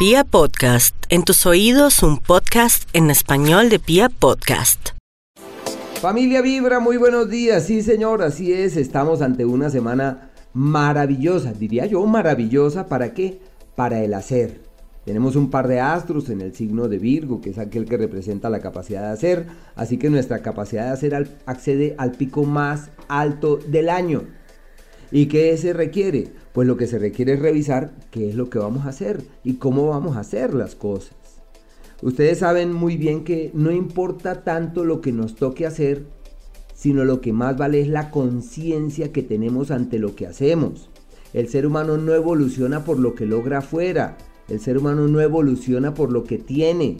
Pia Podcast, en tus oídos un podcast en español de Pia Podcast. Familia Vibra, muy buenos días. Sí, señor, así es. Estamos ante una semana maravillosa, diría yo, maravillosa. ¿Para qué? Para el hacer. Tenemos un par de astros en el signo de Virgo, que es aquel que representa la capacidad de hacer. Así que nuestra capacidad de hacer accede al pico más alto del año. ¿Y qué se requiere? Pues lo que se requiere es revisar qué es lo que vamos a hacer y cómo vamos a hacer las cosas. Ustedes saben muy bien que no importa tanto lo que nos toque hacer, sino lo que más vale es la conciencia que tenemos ante lo que hacemos. El ser humano no evoluciona por lo que logra afuera, el ser humano no evoluciona por lo que tiene,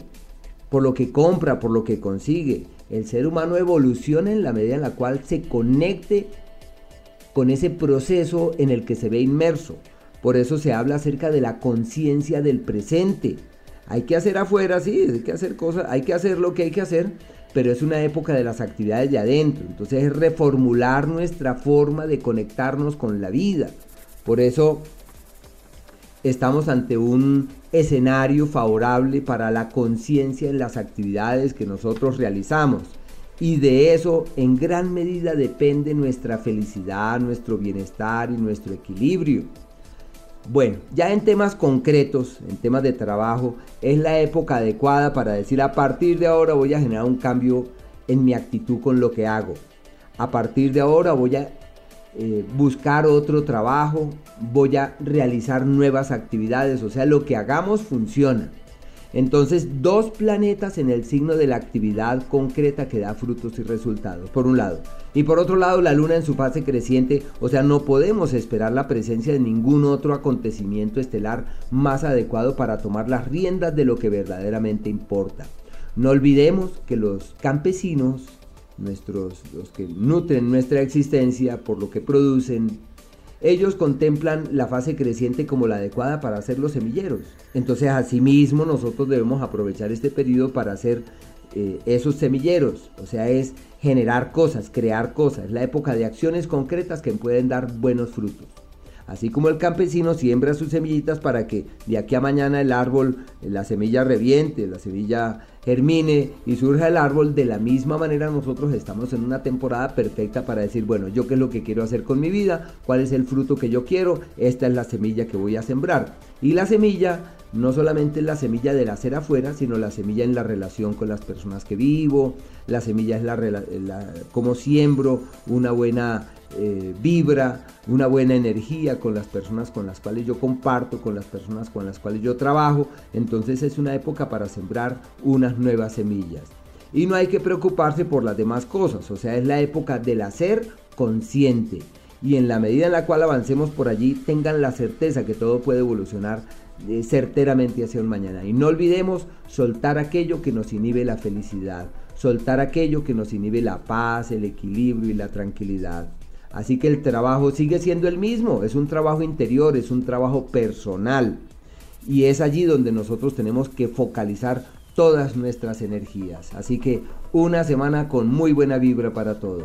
por lo que compra, por lo que consigue. El ser humano evoluciona en la medida en la cual se conecte con ese proceso en el que se ve inmerso. Por eso se habla acerca de la conciencia del presente. Hay que hacer afuera, sí, hay que hacer cosas, hay que hacer lo que hay que hacer, pero es una época de las actividades de adentro. Entonces es reformular nuestra forma de conectarnos con la vida. Por eso estamos ante un escenario favorable para la conciencia en las actividades que nosotros realizamos. Y de eso en gran medida depende nuestra felicidad, nuestro bienestar y nuestro equilibrio. Bueno, ya en temas concretos, en temas de trabajo, es la época adecuada para decir a partir de ahora voy a generar un cambio en mi actitud con lo que hago. A partir de ahora voy a eh, buscar otro trabajo, voy a realizar nuevas actividades, o sea, lo que hagamos funciona. Entonces, dos planetas en el signo de la actividad concreta que da frutos y resultados, por un lado. Y por otro lado, la luna en su fase creciente, o sea, no podemos esperar la presencia de ningún otro acontecimiento estelar más adecuado para tomar las riendas de lo que verdaderamente importa. No olvidemos que los campesinos, nuestros, los que nutren nuestra existencia por lo que producen, ellos contemplan la fase creciente como la adecuada para hacer los semilleros. Entonces, asimismo, nosotros debemos aprovechar este periodo para hacer eh, esos semilleros. O sea, es generar cosas, crear cosas. La época de acciones concretas que pueden dar buenos frutos. Así como el campesino siembra sus semillitas para que de aquí a mañana el árbol, la semilla reviente, la semilla germine y surja el árbol, de la misma manera nosotros estamos en una temporada perfecta para decir, bueno, yo qué es lo que quiero hacer con mi vida, cuál es el fruto que yo quiero, esta es la semilla que voy a sembrar. Y la semilla no solamente es la semilla del hacer afuera, sino la semilla en la relación con las personas que vivo, la semilla es la, la cómo siembro una buena eh, vibra, una buena energía con las personas con las cuales yo comparto, con las personas con las cuales yo trabajo. Entonces es una época para sembrar unas nuevas semillas. Y no hay que preocuparse por las demás cosas, o sea, es la época del hacer consciente. Y en la medida en la cual avancemos por allí, tengan la certeza que todo puede evolucionar eh, certeramente hacia un mañana. Y no olvidemos soltar aquello que nos inhibe la felicidad, soltar aquello que nos inhibe la paz, el equilibrio y la tranquilidad. Así que el trabajo sigue siendo el mismo, es un trabajo interior, es un trabajo personal. Y es allí donde nosotros tenemos que focalizar todas nuestras energías. Así que una semana con muy buena vibra para todos.